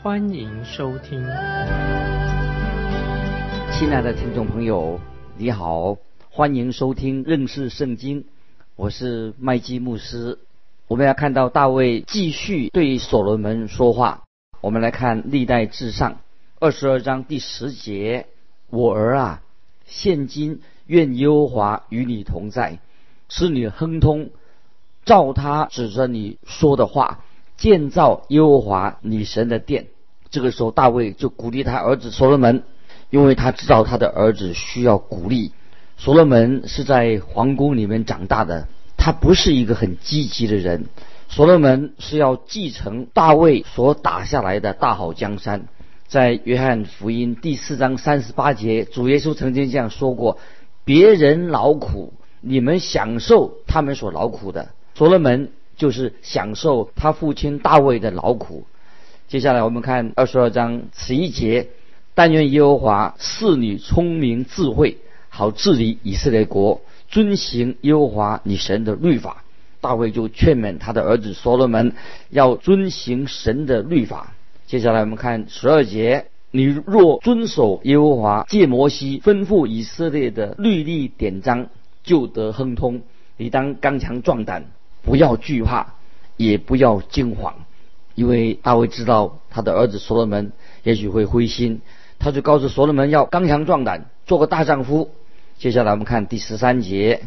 欢迎收听。亲爱的听众朋友，你好，欢迎收听认识圣经，我是麦基牧师。我们要看到大卫继续对所罗门说话。我们来看历代至上二十二章第十节：“我儿啊，现今愿耶和华与你同在，使你亨通，照他指着你说的话，建造耶和华你神的殿。”这个时候，大卫就鼓励他儿子所罗门，因为他知道他的儿子需要鼓励。所罗门是在皇宫里面长大的。他不是一个很积极的人。所罗门是要继承大卫所打下来的大好江山。在约翰福音第四章三十八节，主耶稣曾经这样说过：“别人劳苦，你们享受他们所劳苦的。”所罗门就是享受他父亲大卫的劳苦。接下来我们看二十二章十一节：“但愿耶和华赐你聪明智慧，好治理以色列国。”遵行耶和华你神的律法，大卫就劝勉他的儿子所罗门要遵行神的律法。接下来我们看十二节：你若遵守耶和华借摩西吩咐以色列的律例典章，就得亨通。你当刚强壮胆，不要惧怕，也不要惊慌，因为大卫知道他的儿子所罗门也许会灰心，他就告诉所罗门要刚强壮胆，做个大丈夫。接下来我们看第十三节，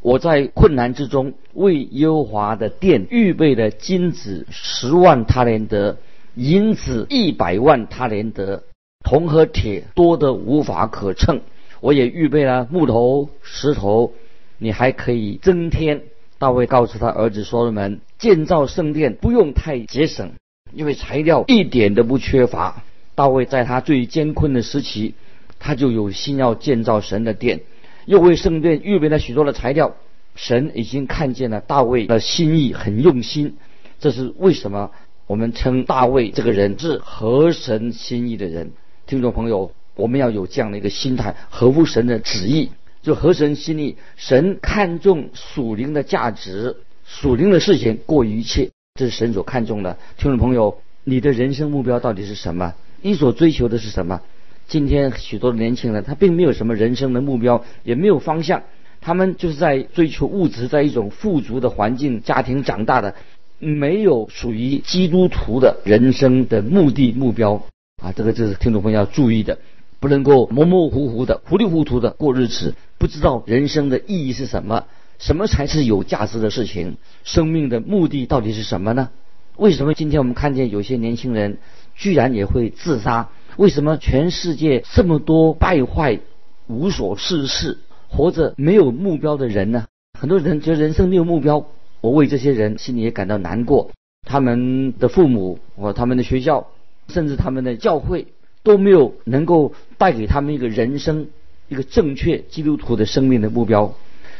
我在困难之中为耶和华的殿预备了金子十万他连德，银子一百万他连德，铜和铁多得无法可称。我也预备了木头、石头，你还可以增添。大卫告诉他儿子所罗门，建造圣殿不用太节省，因为材料一点都不缺乏。大卫在他最艰困的时期，他就有心要建造神的殿。又为圣殿预备了许多的材料，神已经看见了大卫的心意，很用心。这是为什么我们称大卫这个人是合神心意的人？听众朋友，我们要有这样的一个心态，合乎神的旨意，就合神心意。神看重属灵的价值，属灵的事情过于一切，这是神所看重的。听众朋友，你的人生目标到底是什么？你所追求的是什么？今天许多的年轻人，他并没有什么人生的目标，也没有方向，他们就是在追求物质，在一种富足的环境、家庭长大的，没有属于基督徒的人生的目的目标啊！这个就是听众朋友要注意的，不能够模模糊糊的、糊里糊涂的过日子，不知道人生的意义是什么，什么才是有价值的事情，生命的目的到底是什么呢？为什么今天我们看见有些年轻人居然也会自杀？为什么全世界这么多败坏、无所事事、活着没有目标的人呢？很多人觉得人生没有目标，我为这些人心里也感到难过。他们的父母或他们的学校，甚至他们的教会，都没有能够带给他们一个人生、一个正确基督徒的生命的目标。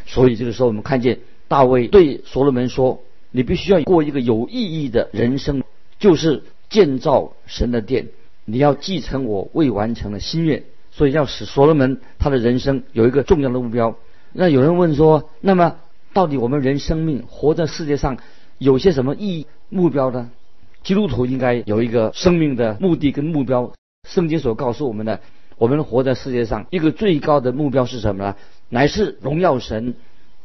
所以这个时候，我们看见大卫对所罗门说：“你必须要过一个有意义的人生，就是建造神的殿。”你要继承我未完成的心愿，所以要使所罗门他的人生有一个重要的目标。那有人问说，那么到底我们人生命活在世界上有些什么意义目标呢？基督徒应该有一个生命的目的跟目标。圣经所告诉我们的，我们活在世界上一个最高的目标是什么呢？乃是荣耀神，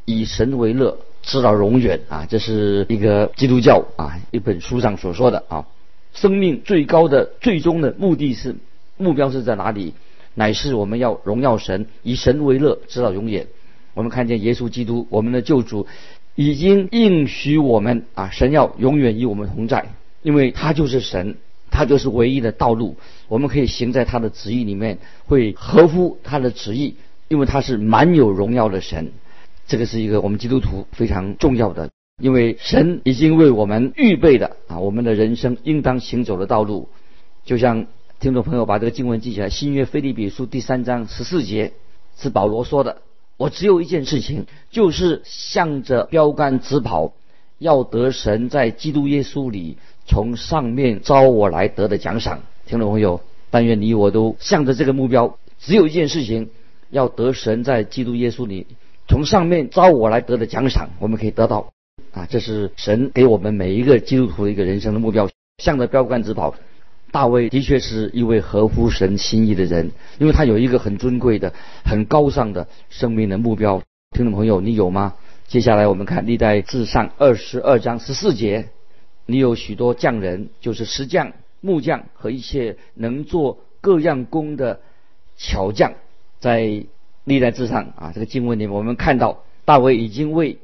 以神为乐，直到永远啊！这是一个基督教啊一本书上所说的啊。生命最高的最终的目的是目标是在哪里？乃是我们要荣耀神，以神为乐，直到永远。我们看见耶稣基督，我们的救主，已经应许我们啊，神要永远与我们同在，因为他就是神，他就是唯一的道路。我们可以行在他的旨意里面，会合乎他的旨意，因为他是满有荣耀的神。这个是一个我们基督徒非常重要的。因为神已经为我们预备的啊，我们的人生应当行走的道路，就像听众朋友把这个经文记起来，新约菲利比书第三章十四节是保罗说的：“我只有一件事情，就是向着标杆直跑，要得神在基督耶稣里从上面招我来得的奖赏。”听众朋友，但愿你我都向着这个目标，只有一件事情，要得神在基督耶稣里从上面招我来得的奖赏，我们可以得到啊！这是神给我们每一个基督徒的一个人生的目标，向着标杆直跑。大卫的确是一位合乎神心意的人，因为他有一个很尊贵的、很高尚的生命的目标。听众朋友，你有吗？接下来我们看历代至上二十二章十四节，你有许多匠人，就是石匠、木匠和一些能做各样工的巧匠，在历代之上啊这个经文里面，我们看到大卫已经为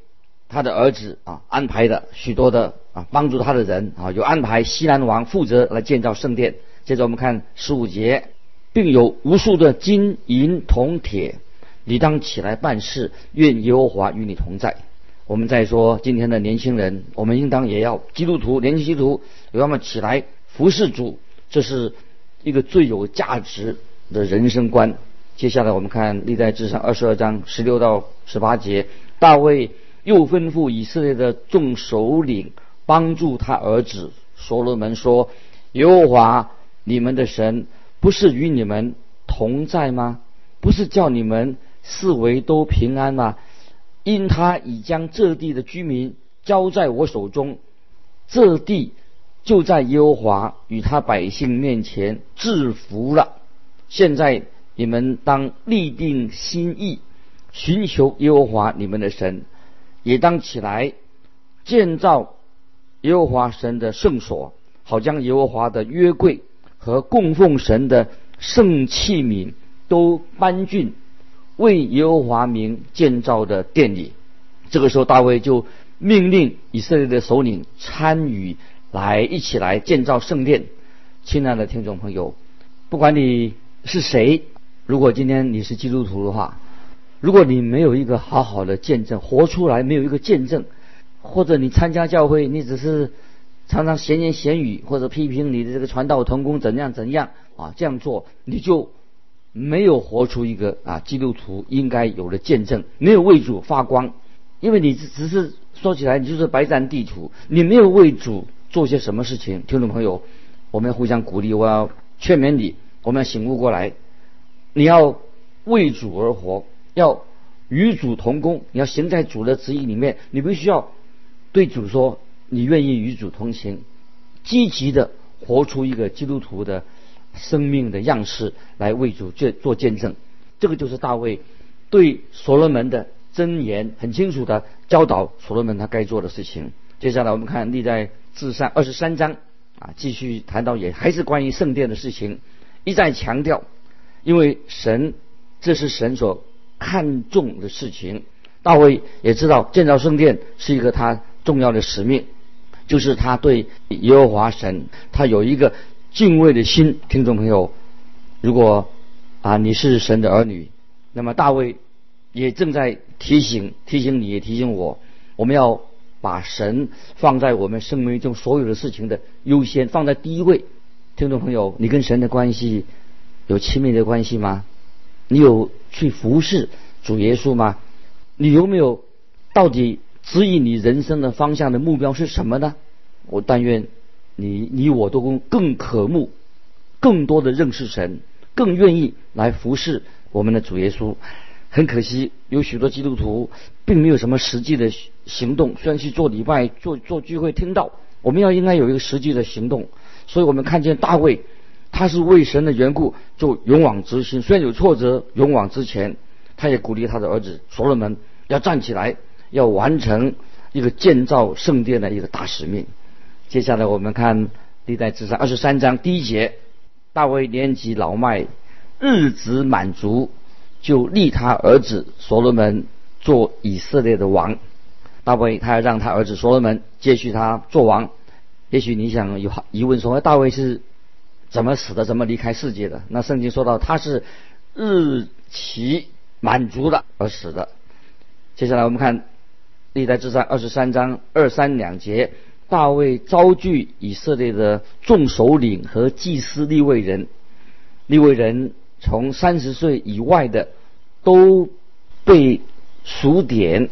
他的儿子啊安排了许多的啊。帮助他的人啊，有安排西南王负责来建造圣殿。接着我们看十五节，并有无数的金银铜铁，你当起来办事，愿耶和华与你同在。我们再说今天的年轻人，我们应当也要基督徒，年轻基督徒要么起来服侍主，这是一个最有价值的人生观。接下来我们看历代志上二十二章十六到十八节，大卫又吩咐以色列的众首领。帮助他儿子所罗门说：“耶和华你们的神不是与你们同在吗？不是叫你们四围都平安吗？因他已将这地的居民交在我手中，这地就在耶和华与他百姓面前制服了。现在你们当立定心意，寻求耶和华你们的神，也当起来建造。”耶和华神的圣所，好将耶和华的约柜和供奉神的圣器皿都搬进为耶和华名建造的殿里。这个时候，大卫就命令以色列的首领参与来一起来建造圣殿。亲爱的听众朋友，不管你是谁，如果今天你是基督徒的话，如果你没有一个好好的见证，活出来没有一个见证。或者你参加教会，你只是常常闲言闲语，或者批评你的这个传道同工怎样怎样啊，这样做你就没有活出一个啊基督徒应该有的见证，没有为主发光，因为你只只是说起来你就是白占地图，你没有为主做些什么事情。听众朋友，我们要互相鼓励，我要劝勉你，我们要醒悟过来，你要为主而活，要与主同工，你要行在主的旨意里面，你必须要。对主说：“你愿意与主同行，积极的活出一个基督徒的生命的样式，来为主做做见证。”这个就是大卫对所罗门的箴言，很清楚的教导所罗门他该做的事情。接下来我们看历代至上二十三章啊，继续谈到也还是关于圣殿的事情，一再强调，因为神这是神所看重的事情。大卫也知道建造圣殿是一个他。重要的使命，就是他对耶和华神，他有一个敬畏的心。听众朋友，如果啊你是神的儿女，那么大卫也正在提醒提醒你，也提醒我，我们要把神放在我们生命中所有的事情的优先，放在第一位。听众朋友，你跟神的关系有亲密的关系吗？你有去服侍主耶稣吗？你有没有到底？指引你人生的方向的目标是什么呢？我但愿你你我都更更渴慕，更多的认识神，更愿意来服侍我们的主耶稣。很可惜，有许多基督徒并没有什么实际的行动。虽然去做礼拜、做做聚会、听到，我们要应该有一个实际的行动。所以我们看见大卫，他是为神的缘故就勇往直前。虽然有挫折，勇往直前。他也鼓励他的儿子所罗门要站起来。要完成一个建造圣殿的一个大使命。接下来我们看历代志上二十三章第一节：大卫年纪老迈，日子满足，就立他儿子所罗门做以色列的王。大卫他要让他儿子所罗门接续他做王。也许你想有疑问说，大卫是怎么死的？怎么离开世界的？那圣经说到他是日期满足了而死的。接下来我们看。历代志上二十三章二三两节，大卫召聚以色列的众首领和祭司立位人，利未人从三十岁以外的都被数点，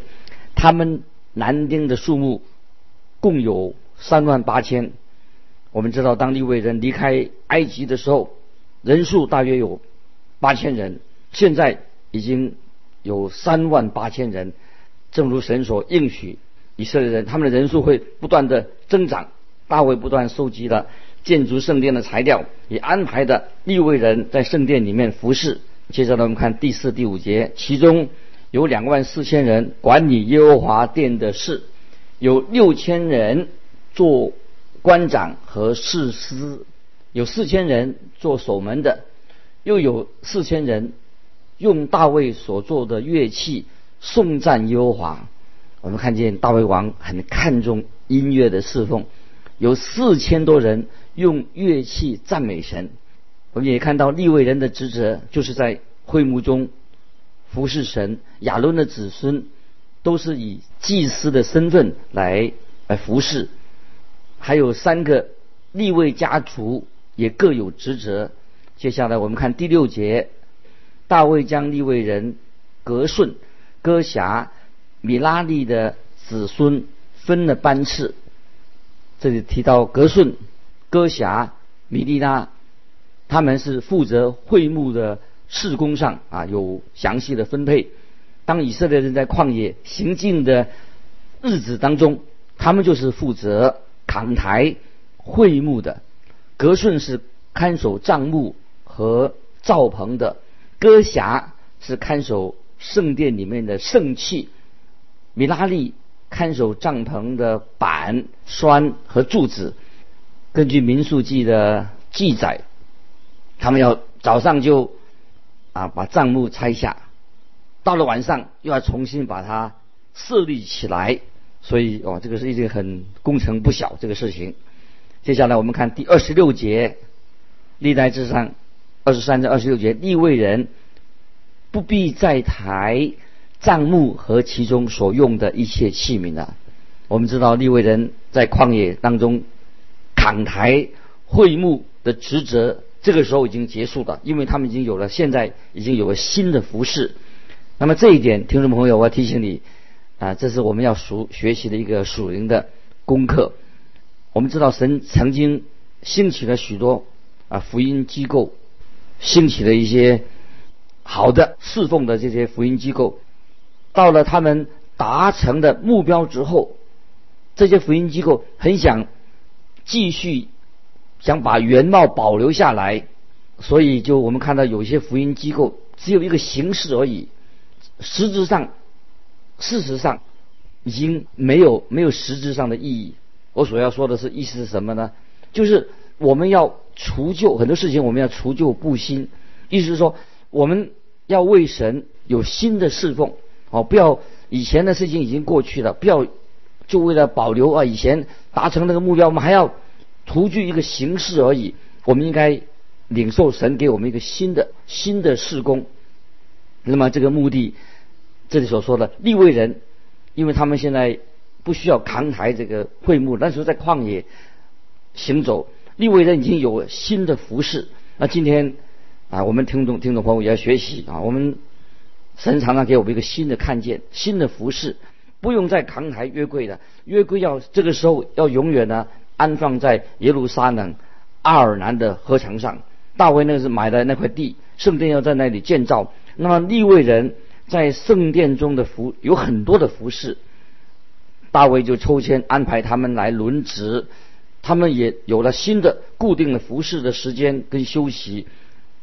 他们男丁的数目共有三万八千。我们知道，当利未人离开埃及的时候，人数大约有八千人，现在已经有三万八千人。正如神所应许以色列人，他们的人数会不断的增长。大卫不断收集了建筑圣殿的材料，也安排的利未人在圣殿里面服侍。接着呢，我们看第四、第五节，其中有两万四千人管理耶和华殿的事，有六千人做官长和士师，有四千人做守门的，又有四千人用大卫所做的乐器颂赞耶和华。我们看见大卫王很看重音乐的侍奉。有四千多人用乐器赞美神，我们也看到立位人的职责就是在会幕中服侍神。亚伦的子孙都是以祭司的身份来来服侍，还有三个立位家族也各有职责。接下来我们看第六节，大卫将立位人格顺、哥辖、米拉利的子孙分了班次。这里提到格顺、哥辖、米利拉，他们是负责会幕的事工上啊，有详细的分配。当以色列人在旷野行进的日子当中，他们就是负责扛台会幕的。格顺是看守帐幕和灶棚的，哥辖是看守圣殿里面的圣器，米拉利。看守帐篷的板栓和柱子，根据民数记的记载，他们要早上就啊把帐幕拆下，到了晚上又要重新把它设立起来，所以哦这个是一件很工程不小这个事情。接下来我们看第二十六节，历代之上二十三至二十六节，立位人不必在台。帐幕和其中所用的一切器皿了，我们知道立位人在旷野当中扛台会幕的职责，这个时候已经结束了，因为他们已经有了现在已经有了新的服饰。那么这一点，听众朋友，我要提醒你啊，这是我们要熟学习的一个属灵的功课。我们知道神曾经兴起了许多啊福音机构，兴起了一些好的侍奉的这些福音机构。到了他们达成的目标之后，这些福音机构很想继续想把原貌保留下来，所以就我们看到有些福音机构只有一个形式而已，实质上、事实上已经没有没有实质上的意义。我所要说的是意思是什么呢？就是我们要除旧很多事情，我们要除旧布新，意思是说我们要为神有新的侍奉。哦，不要以前的事情已经过去了，不要就为了保留啊以前达成那个目标，我们还要图具一个形式而已。我们应该领受神给我们一个新的新的事工。那么这个目的，这里所说的立位人，因为他们现在不需要扛抬这个会幕，那时候在旷野行走，立位人已经有新的服饰。那今天啊，我们听众听众朋友也要学习啊，我们。神常常给我们一个新的看见，新的服饰，不用再扛抬约柜了，约柜要这个时候要永远呢安放在耶路撒冷阿尔南的河墙上。大卫那个是买的那块地，圣殿要在那里建造。那么立位人在圣殿中的服有很多的服饰，大卫就抽签安排他们来轮值，他们也有了新的固定的服饰的时间跟休息。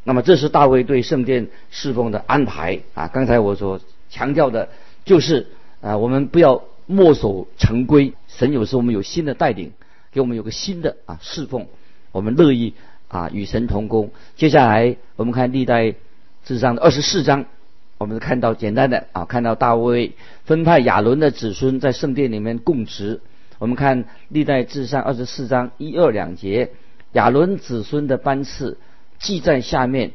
那么这是大卫对圣殿侍奉的安排啊！刚才我所强调的，就是啊，我们不要墨守成规。神有时候我们有新的带领，给我们有个新的啊侍奉，我们乐意啊与神同工。接下来我们看历代志上的二十四章，我们看到简单的啊，看到大卫分派亚伦的子孙在圣殿里面供职。我们看历代志上二十四章一二两节，亚伦子孙的班次。记在下面，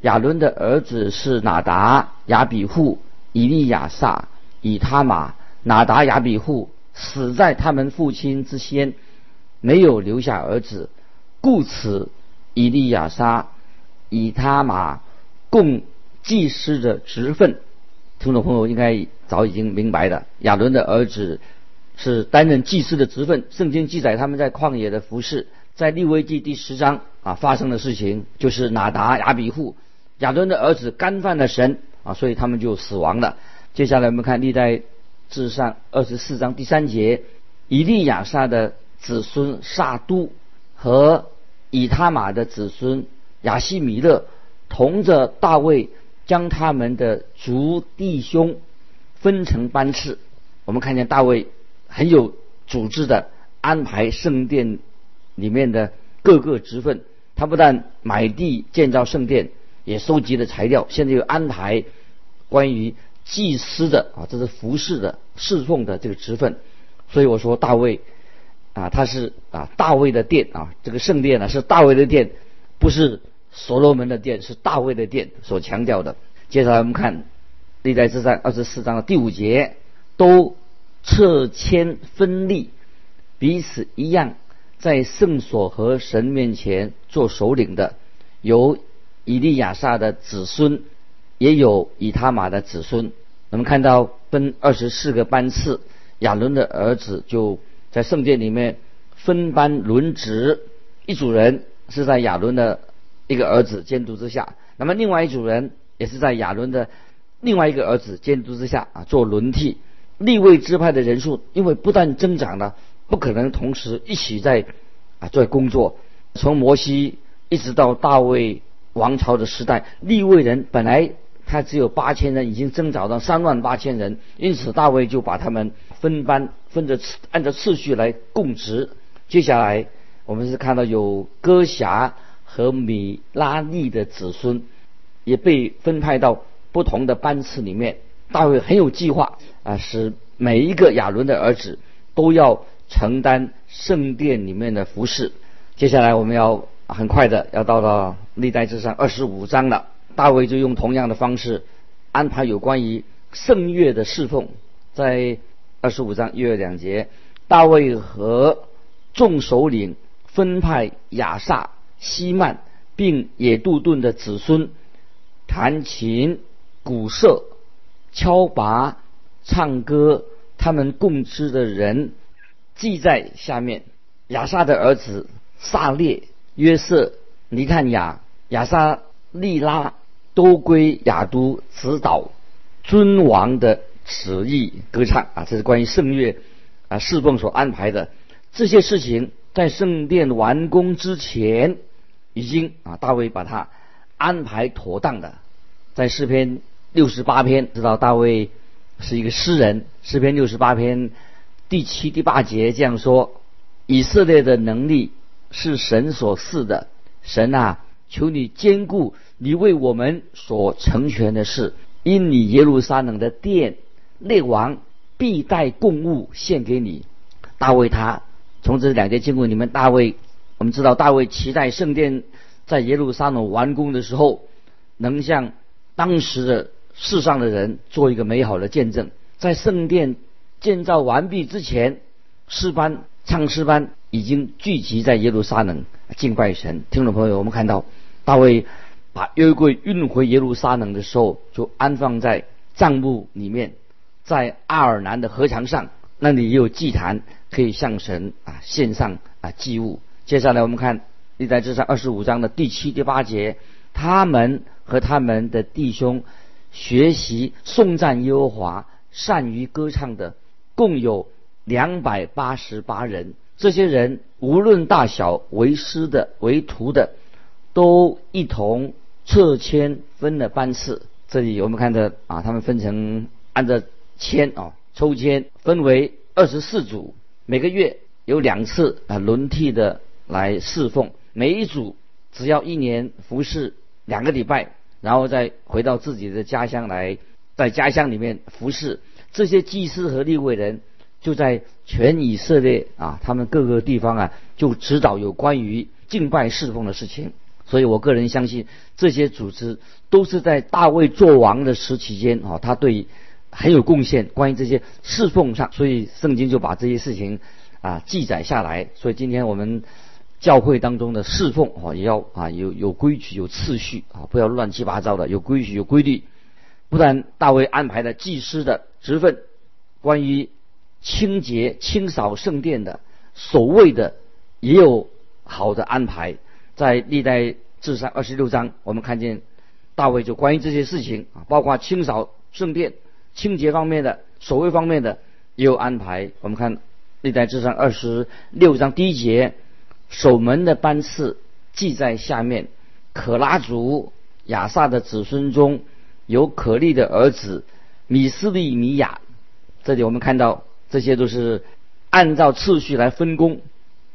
亚伦的儿子是哪达、亚比户、以利亚撒、以他玛。哪达、亚比户死在他们父亲之先，没有留下儿子，故此以利亚撒以他玛共祭司的职分。听众朋友应该早已经明白的，亚伦的儿子是担任祭司的职分。圣经记载他们在旷野的服饰，在利未记第十章啊发生的事情，就是拿达、亚比户、亚伦的儿子干犯了神啊，所以他们就死亡了。接下来我们看历代志上二十四章第三节，以利亚撒的子孙撒都和以他玛的子孙亚西米勒同着大卫。将他们的族弟兄分成班次，我们看见大卫很有组织的安排圣殿里面的各个职分。他不但买地建造圣殿，也收集了材料。现在又安排关于祭司的啊，这是服侍的侍奉的这个职分。所以我说大卫啊，他是啊大卫的殿啊，这个圣殿呢是大卫的殿，不是。所罗门的殿是大卫的殿所强调的。接下来我们看历代之上二十四章的第五节，都撤迁分立，彼此一样，在圣所和神面前做首领的，有以利亚撒的子孙，也有以他玛的子孙。我们看到分二十四个班次，亚伦的儿子就在圣殿里面分班轮值，一组人是在亚伦的。一个儿子监督之下，那么另外一组人也是在亚伦的另外一个儿子监督之下啊做轮替。立位支派的人数因为不断增长了，不可能同时一起在啊做工作。从摩西一直到大卫王朝的时代，立位人本来他只有八千人，已经增长到三万八千人，因此大卫就把他们分班分着次按照次序来供职。接下来我们是看到有歌侠。和米拉利的子孙也被分派到不同的班次里面。大卫很有计划啊，使每一个亚伦的儿子都要承担圣殿里面的服饰。接下来我们要很快的要到了历代之上二十五章了。大卫就用同样的方式安排有关于圣乐的侍奉。在二十五章一、二两节，大卫和众首领分派亚萨。西曼并野杜顿的子孙弹琴、鼓瑟、敲拔、唱歌，他们共知的人记在下面。亚萨的儿子萨列、约瑟、尼探雅、亚萨利拉都归亚都指导尊王的旨意歌唱啊，这是关于圣乐啊侍奉所安排的这些事情，在圣殿完工之前。已经啊，大卫把他安排妥当的，在诗篇六十八篇，知道大卫是一个诗人。诗篇六十八篇第七、第八节这样说：以色列的能力是神所赐的，神啊，求你兼顾你为我们所成全的事，因你耶路撒冷的殿，列王必带供物献给你。大卫他从这两节经文里面，大卫。我们知道大卫期待圣殿在耶路撒冷完工的时候，能向当时的世上的人做一个美好的见证。在圣殿建造完毕之前，诗班唱诗班已经聚集在耶路撒冷敬拜神。听众朋友，我们看到大卫把约柜运回耶路撒冷的时候，就安放在帐幕里面，在阿尔南的河墙上，那里也有祭坛，可以向神啊献上啊祭物。接下来我们看历代志上二十五章的第七、第八节，他们和他们的弟兄学习颂赞耶和华，善于歌唱的，共有两百八十八人。这些人无论大小，为师的、为徒的，都一同撤迁分了班次。这里我们看着啊，他们分成按照签啊抽签分为二十四组，每个月有两次啊轮替的。来侍奉每一组，只要一年服侍两个礼拜，然后再回到自己的家乡来，在家乡里面服侍。这些祭司和立位人就在全以色列啊，他们各个地方啊，就指导有关于敬拜侍奉的事情。所以我个人相信，这些组织都是在大卫做王的时期间啊，他对很有贡献。关于这些侍奉上，所以圣经就把这些事情啊记载下来。所以今天我们。教会当中的侍奉啊，也要啊有有规矩、有次序啊，不要乱七八糟的，有规矩、有规律。不但大卫安排了祭司的职分，关于清洁、清扫圣殿的守卫的，也有好的安排。在历代至上二十六章，我们看见大卫就关于这些事情啊，包括清扫圣殿、清洁方面的、守卫方面的也有安排。我们看历代至上二十六章第一节，守门的班次记在下面。可拉族亚萨的子孙中。有可利的儿子米斯利米亚，这里我们看到这些都是按照次序来分工。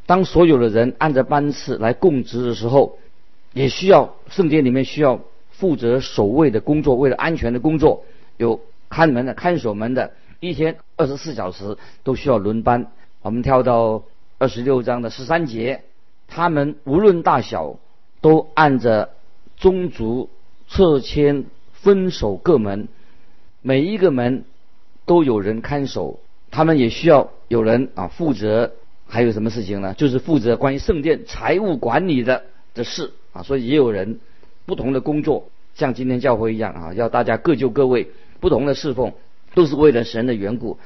当所有的人按着班次来供职的时候，也需要圣殿里面需要负责守卫的工作，为了安全的工作，有看门的、看守门的，一天二十四小时都需要轮班。我们跳到二十六章的十三节，他们无论大小，都按着宗族册签。分守各门，每一个门都有人看守，他们也需要有人啊负责。还有什么事情呢？就是负责关于圣殿财务管理的的事啊。所以也有人不同的工作，像今天教会一样啊，要大家各就各位，不同的侍奉，都是为了神的缘故。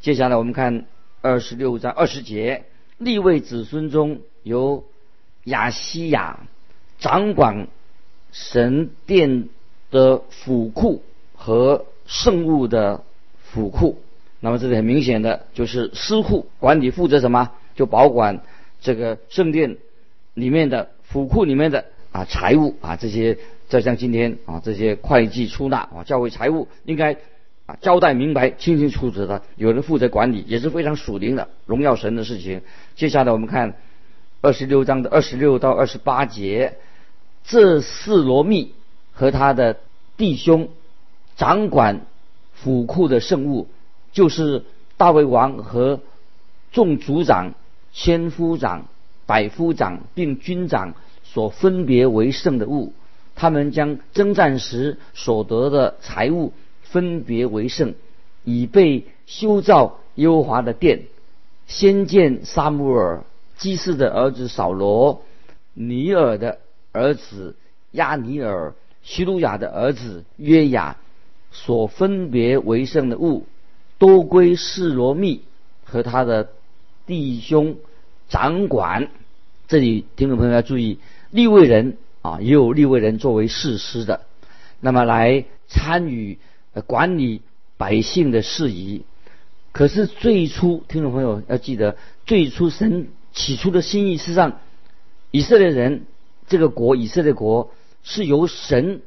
接下来我们看二十六章二十节，立位子孙中有亚西亚掌管神殿。的府库和圣物的府库，那么这里很明显的就是司库管理负责什么？就保管这个圣殿里面的府库里面的啊财物啊这些，就像今天啊这些会计出纳啊教会财务应该啊交代明白清清楚楚的，有人负责管理也是非常属灵的荣耀神的事情。接下来我们看二十六章的二十六到二十八节，这四罗密。和他的弟兄掌管府库的圣物，就是大卫王和众族长、千夫长、百夫长并军长所分别为圣的物。他们将征战时所得的财物分别为圣，以备修造优华的殿。先见萨穆尔、基士的儿子扫罗、尼尔的儿子亚尼尔。希路亚的儿子约雅所分别为圣的物，都归示罗密和他的弟兄掌管。这里听众朋友要注意，立位人啊，也有立位人作为士师的，那么来参与管理百姓的事宜。可是最初，听众朋友要记得，最初神起初的心意，事实上，以色列人这个国，以色列国。是由神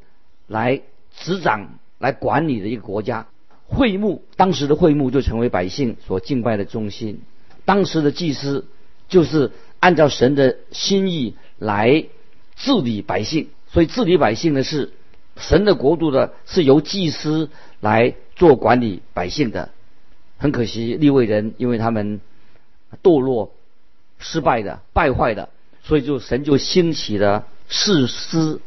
来执掌、来管理的一个国家。会幕当时的会幕就成为百姓所敬拜的中心。当时的祭司就是按照神的心意来治理百姓，所以治理百姓的是神的国度的，是由祭司来做管理百姓的。很可惜，利未人因为他们堕落、失败的、败坏的，所以就神就兴起了士师。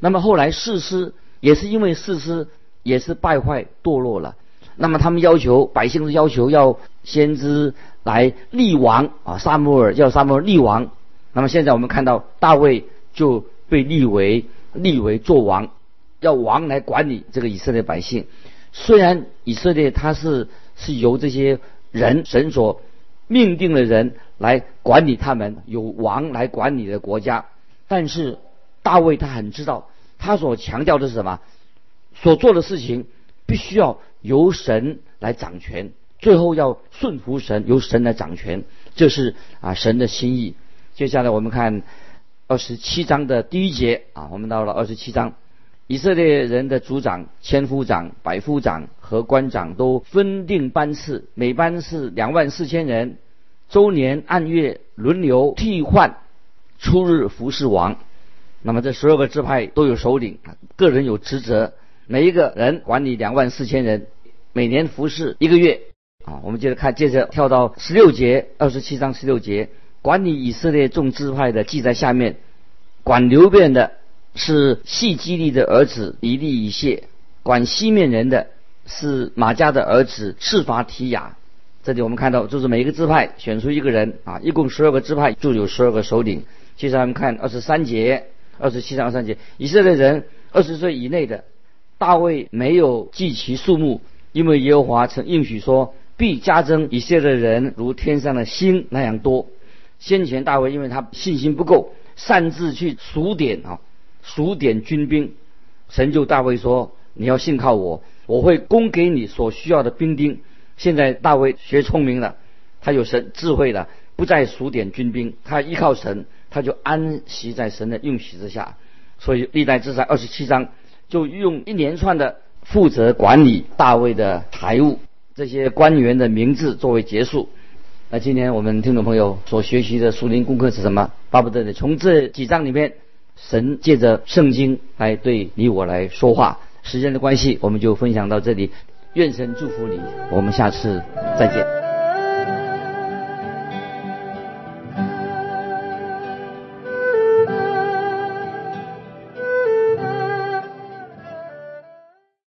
那么后来士师也是因为士师也是败坏堕落了，那么他们要求百姓的要求要先知来立王啊，萨摩尔要萨摩尔立王。那么现在我们看到大卫就被立为立为做王，要王来管理这个以色列百姓。虽然以色列他是是由这些人神所命定的人来管理他们，有王来管理的国家，但是大卫他很知道。他所强调的是什么？所做的事情必须要由神来掌权，最后要顺服神，由神来掌权，这是啊神的心意。接下来我们看二十七章的第一节啊，我们到了二十七章，以色列人的族长、千夫长、百夫长和官长都分定班次，每班是两万四千人，周年按月轮流替换，初日服侍王。那么这十二个支派都有首领，个人有职责，每一个人管理两万四千人，每年服侍一个月。啊，我们接着看，接着跳到十六节，二十七章十六节，管理以色列众支派的记在下面。管流变的是细基利的儿子以利以谢，管西面人的是马家的儿子赤法提亚，这里我们看到，就是每一个支派选出一个人啊，一共十二个支派就有十二个首领。接着我们看二十三节、二十七章二十三节，以色列人二十岁以内的，大卫没有计其数目，因为耶和华曾应许说，必加增以色列人如天上的星那样多。先前大卫因为他信心不够，擅自去数点啊，数点军兵。神就大卫说：“你要信靠我，我会供给你所需要的兵丁。”现在大卫学聪明了，他有神智慧了，不再数点军兵，他依靠神，他就安息在神的应许之下。所以历代志上二十七章就用一连串的负责管理大卫的财务这些官员的名字作为结束。那今天我们听众朋友所学习的属灵功课是什么？巴不得你从这几章里面，神借着圣经来对你我来说话。时间的关系，我们就分享到这里。愿神祝福你，我们下次再见。